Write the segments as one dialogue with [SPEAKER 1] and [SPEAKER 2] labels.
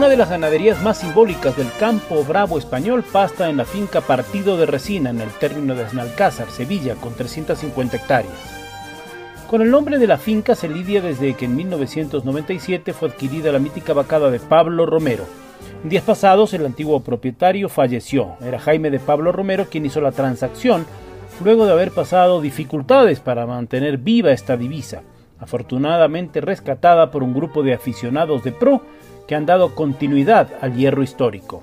[SPEAKER 1] Una de las ganaderías más simbólicas del campo bravo español pasta en la finca Partido de Resina en el término de Esnalcázar, Sevilla, con 350 hectáreas. Con el nombre de la finca se lidia desde que en 1997 fue adquirida la mítica vacada de Pablo Romero. En días pasados el antiguo propietario falleció. Era Jaime de Pablo Romero quien hizo la transacción luego de haber pasado dificultades para mantener viva esta divisa, afortunadamente rescatada por un grupo de aficionados de pro que han dado continuidad al hierro histórico.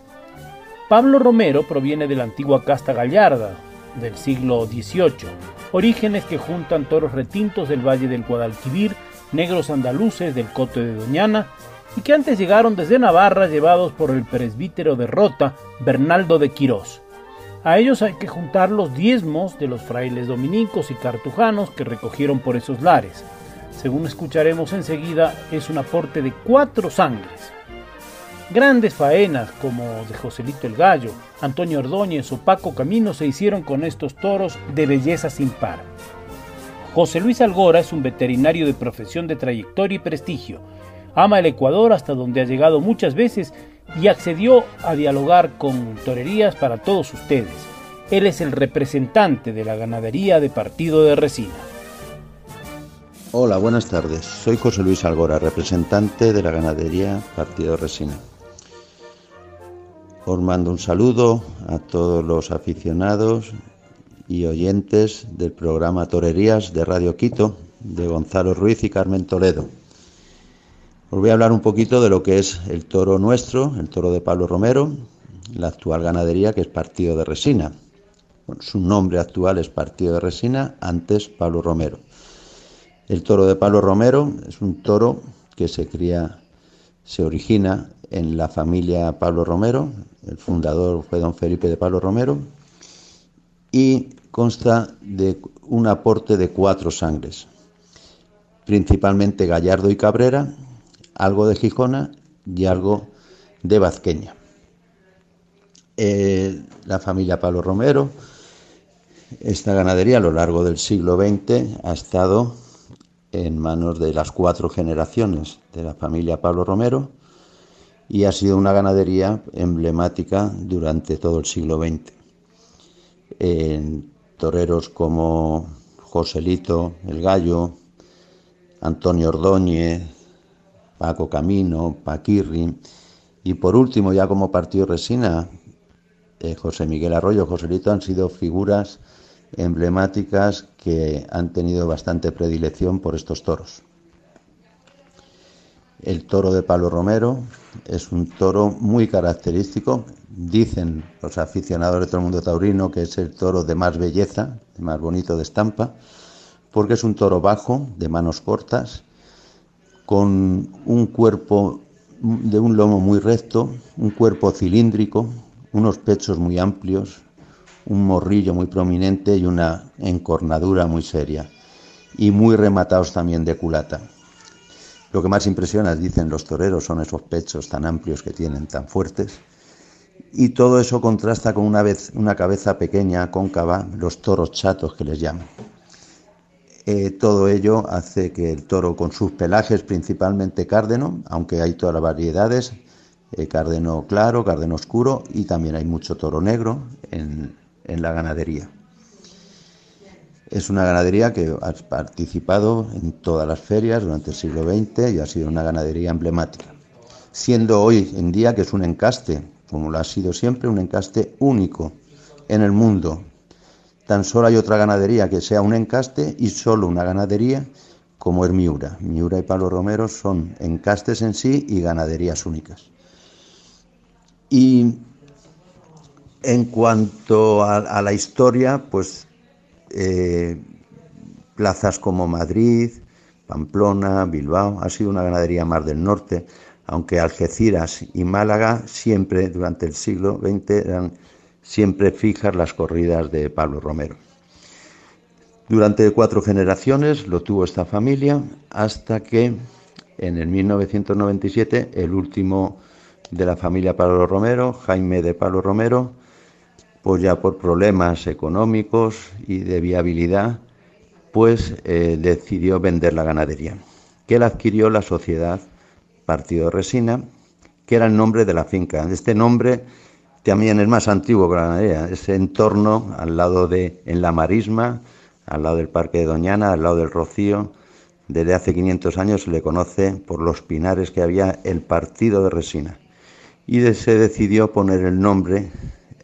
[SPEAKER 1] Pablo Romero proviene de la antigua casta gallarda del siglo XVIII, orígenes que juntan toros retintos del Valle del Guadalquivir, negros andaluces del Coto de Doñana, y que antes llegaron desde Navarra llevados por el presbítero de Rota, Bernaldo de Quirós. A ellos hay que juntar los diezmos de los frailes dominicos y cartujanos que recogieron por esos lares. Según escucharemos enseguida, es un aporte de cuatro sangres. Grandes faenas como de Joselito el Gallo, Antonio Ordóñez o Paco Camino se hicieron con estos toros de belleza sin par. José Luis Algora es un veterinario de profesión de trayectoria y prestigio. Ama el Ecuador hasta donde ha llegado muchas veces y accedió a dialogar con torerías para todos ustedes. Él es el representante de la ganadería de Partido de Resina.
[SPEAKER 2] Hola, buenas tardes. Soy José Luis Algora, representante de la ganadería Partido de Resina. Os mando un saludo a todos los aficionados y oyentes del programa Torerías de Radio Quito de Gonzalo Ruiz y Carmen Toledo. Os voy a hablar un poquito de lo que es el toro nuestro, el toro de Pablo Romero, la actual ganadería que es Partido de Resina. su nombre actual es Partido de Resina, antes Pablo Romero. El toro de Pablo Romero es un toro que se cría, se origina en la familia Pablo Romero, el fundador fue don Felipe de Pablo Romero, y consta de un aporte de cuatro sangres, principalmente Gallardo y Cabrera, algo de Gijona y algo de Vazqueña. Eh, la familia Pablo Romero, esta ganadería a lo largo del siglo XX ha estado en manos de las cuatro generaciones de la familia Pablo Romero y ha sido una ganadería emblemática durante todo el siglo XX. En toreros como Joselito, el Gallo, Antonio Ordóñez, Paco Camino, Paquirri y por último ya como partido resina, eh, José Miguel Arroyo, Joselito han sido figuras emblemáticas que han tenido bastante predilección por estos toros. El toro de Palo Romero es un toro muy característico. Dicen los aficionados de todo el mundo taurino que es el toro de más belleza, de más bonito de estampa, porque es un toro bajo, de manos cortas, con un cuerpo de un lomo muy recto, un cuerpo cilíndrico, unos pechos muy amplios, un morrillo muy prominente y una encornadura muy seria, y muy rematados también de culata. Lo que más impresiona, dicen los toreros, son esos pechos tan amplios que tienen, tan fuertes. Y todo eso contrasta con una, vez, una cabeza pequeña, cóncava, los toros chatos que les llaman. Eh, todo ello hace que el toro con sus pelajes, principalmente cárdeno, aunque hay todas las variedades, eh, cárdeno claro, cárdeno oscuro y también hay mucho toro negro en, en la ganadería. Es una ganadería que ha participado en todas las ferias durante el siglo XX y ha sido una ganadería emblemática, siendo hoy en día que es un encaste, como lo ha sido siempre, un encaste único en el mundo. Tan solo hay otra ganadería que sea un encaste y solo una ganadería como es Miura. Miura y Palo Romero son encastes en sí y ganaderías únicas. Y en cuanto a la historia, pues eh, plazas como Madrid, Pamplona, Bilbao, ha sido una ganadería más del norte, aunque Algeciras y Málaga siempre durante el siglo XX eran siempre fijas las corridas de Pablo Romero. Durante cuatro generaciones lo tuvo esta familia hasta que en el 1997 el último de la familia Pablo Romero, Jaime de Pablo Romero, pues ya por problemas económicos y de viabilidad, pues eh, decidió vender la ganadería, que la adquirió la sociedad Partido Resina, que era el nombre de la finca. Este nombre también es más antiguo que la ganadería, ese entorno al lado de, en la marisma, al lado del Parque de Doñana, al lado del Rocío, desde hace 500 años se le conoce por los pinares que había el partido de Resina. Y se decidió poner el nombre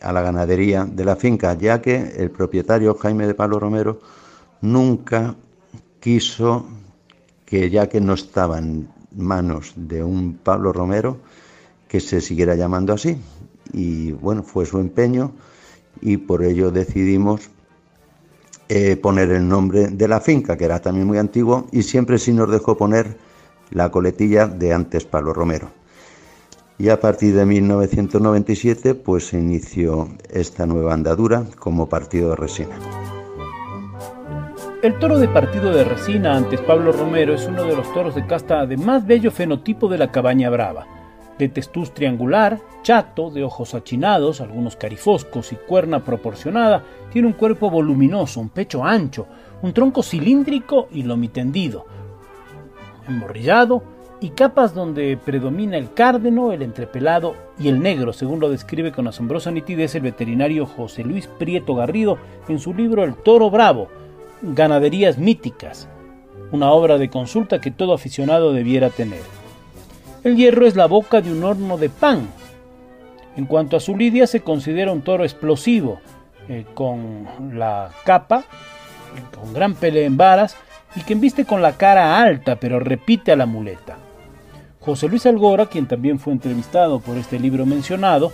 [SPEAKER 2] a la ganadería de la finca, ya que el propietario Jaime de Pablo Romero nunca quiso que ya que no estaba en manos de un Pablo Romero, que se siguiera llamando así. Y bueno, fue su empeño y por ello decidimos eh, poner el nombre de la finca, que era también muy antiguo, y siempre sí nos dejó poner la coletilla de antes Pablo Romero. Y a partir de 1997 pues se inició esta nueva andadura como partido de resina.
[SPEAKER 1] El toro de partido de resina antes Pablo Romero es uno de los toros de casta de más bello fenotipo de la cabaña brava de testuz triangular, chato, de ojos achinados, algunos carifoscos y cuerna proporcionada, tiene un cuerpo voluminoso, un pecho ancho, un tronco cilíndrico y lomitendido, emborrillado y capas donde predomina el cárdeno, el entrepelado y el negro, según lo describe con asombrosa nitidez el veterinario José Luis Prieto Garrido en su libro El Toro Bravo, Ganaderías Míticas, una obra de consulta que todo aficionado debiera tener. El hierro es la boca de un horno de pan. En cuanto a su lidia, se considera un toro explosivo, eh, con la capa, con gran pele en varas, y que embiste con la cara alta, pero repite a la muleta. José Luis Algora, quien también fue entrevistado por este libro mencionado,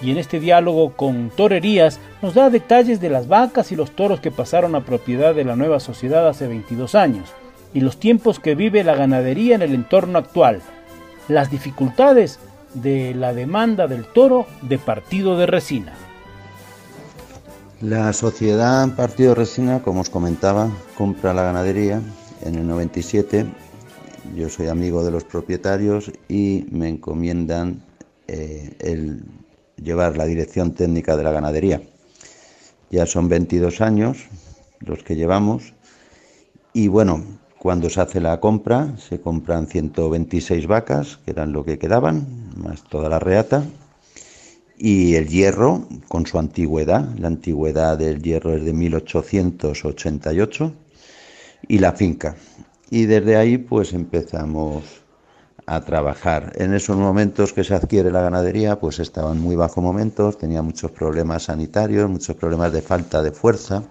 [SPEAKER 1] y en este diálogo con Torerías nos da detalles de las vacas y los toros que pasaron a propiedad de la nueva sociedad hace 22 años, y los tiempos que vive la ganadería en el entorno actual, las dificultades de la demanda del toro de partido de resina.
[SPEAKER 2] La sociedad Partido Resina, como os comentaba, compra la ganadería en el 97. Yo soy amigo de los propietarios y me encomiendan eh, el llevar la dirección técnica de la ganadería. Ya son 22 años los que llevamos y bueno, cuando se hace la compra, se compran 126 vacas, que eran lo que quedaban, más toda la reata, y el hierro con su antigüedad. La antigüedad del hierro es de 1888 y la finca. Y desde ahí pues empezamos a trabajar. En esos momentos que se adquiere la ganadería pues estaban muy bajo momentos, tenía muchos problemas sanitarios, muchos problemas de falta de fuerza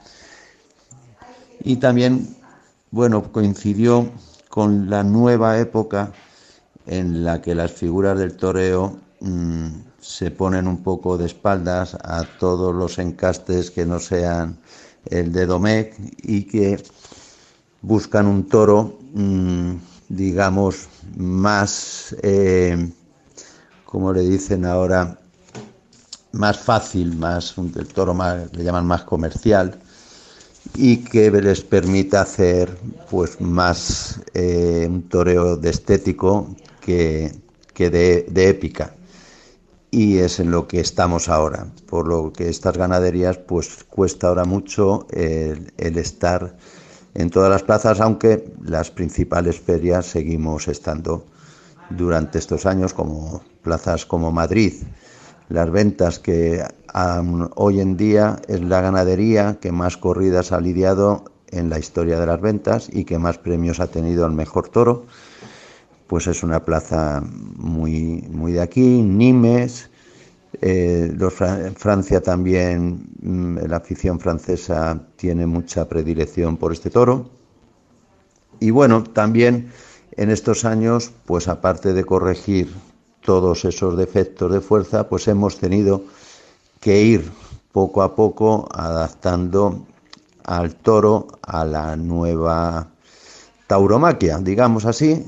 [SPEAKER 2] y también bueno, coincidió con la nueva época en la que las figuras del toreo mm, se ponen un poco de espaldas a todos los encastes que no sean el de Domecq y que buscan un toro, digamos, más, eh, como le dicen ahora, más fácil, más el toro más, le llaman más comercial y que les permita hacer pues más eh, un toreo de estético que, de, épica. Y es en lo que estamos ahora por lo que estas ganaderías pues cuesta ahora mucho el estar en todas las plazas aunque las principales ferias seguimos estando durante estos años como plazas como Madrid las ventas que hoy en día es la ganadería que más corridas ha lidiado en la historia de las ventas y que más premios ha tenido el mejor toro. Pues es una plaza muy, muy de aquí, Nimes, eh, Francia también, mm, la afición francesa tiene mucha predilección por este toro. Y bueno, también en estos años, pues aparte de corregir todos esos defectos de fuerza, pues hemos tenido que ir poco a poco adaptando al toro a la nueva tauromaquia, digamos así,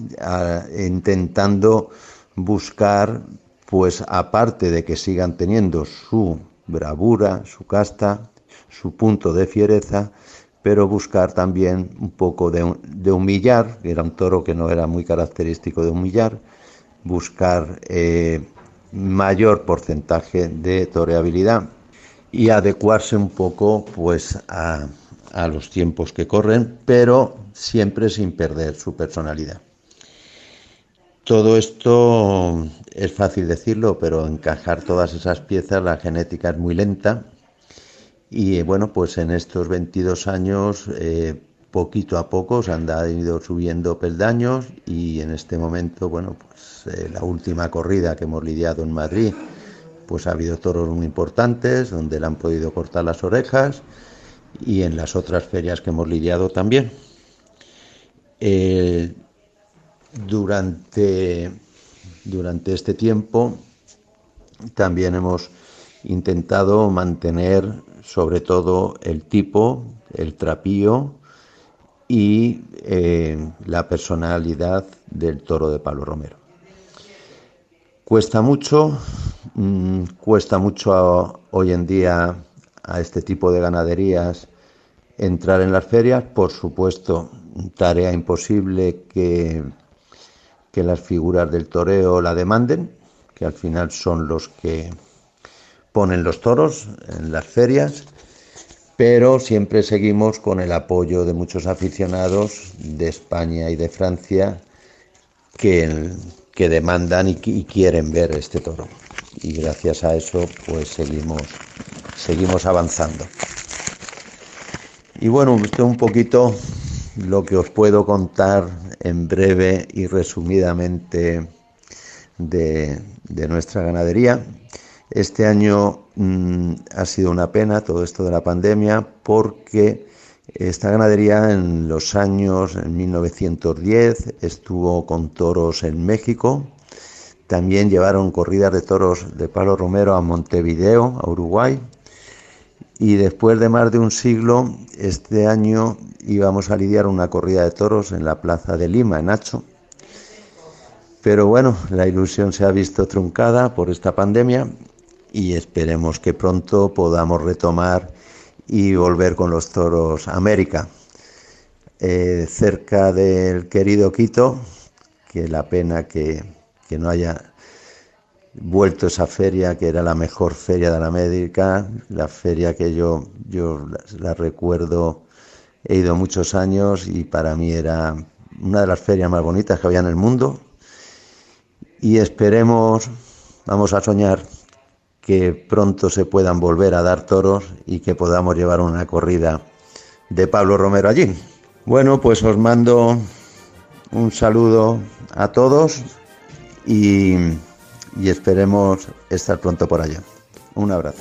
[SPEAKER 2] intentando buscar, pues aparte de que sigan teniendo su bravura, su casta, su punto de fiereza, pero buscar también un poco de, humillar, era un toro que no era muy característico de humillar, buscar eh, mayor porcentaje de toreabilidad y adecuarse un poco pues a los tiempos que corren, pero siempre sin perder su personalidad. Todo esto es fácil decirlo, pero encajar todas esas piezas, la genética es muy lenta. Y bueno, pues en estos 22 años, eh, poquito a poco se han ido subiendo peldaños y en este momento, bueno, pues eh, la última corrida que hemos lidiado en Madrid, pues ha habido toros muy importantes donde le han podido cortar las orejas y en las otras ferias que hemos lidiado también. Eh, durante, durante este tiempo también hemos intentado mantener sobre todo el tipo, el trapío y eh, la personalidad del toro de Pablo Romero. Cuesta mucho, mm, cuesta mucho hoy en día a este tipo de ganaderías entrar en las ferias, por supuesto, tarea imposible que, que las figuras del toreo la demanden, que al final son los que ponen los toros en las ferias, pero siempre seguimos con el apoyo de muchos aficionados de España y de Francia que, que demandan y, y quieren ver este toro. Y gracias a eso pues seguimos, seguimos avanzando. Y bueno, esto es un poquito lo que os puedo contar en breve y resumidamente de, nuestra ganadería. Este año mm, ha sido una pena todo esto de la pandemia porque esta ganadería en los años, en 1910, estuvo con toros en México. También llevaron corridas de toros de Palo Romero a Montevideo, a Uruguay y después de más de un siglo, este año íbamos a lidiar una corrida de toros en la plaza de Lima, en Nacho. Pero bueno, la ilusión se ha visto truncada por esta pandemia y esperemos que pronto podamos retomar y volver con los toros a América. Eh, cerca del querido Quito, que la pena que, que no haya vuelto esa feria que era la mejor feria de la América, la feria que yo, yo la, recuerdo, he ido muchos años y para mí era una de las ferias más bonitas que había en el mundo y esperemos, vamos a soñar que pronto se puedan volver a dar toros y que podamos llevar una corrida de Pablo Romero allí. Bueno, pues os mando un saludo a todos y y esperemos estar pronto por allá. Un abrazo.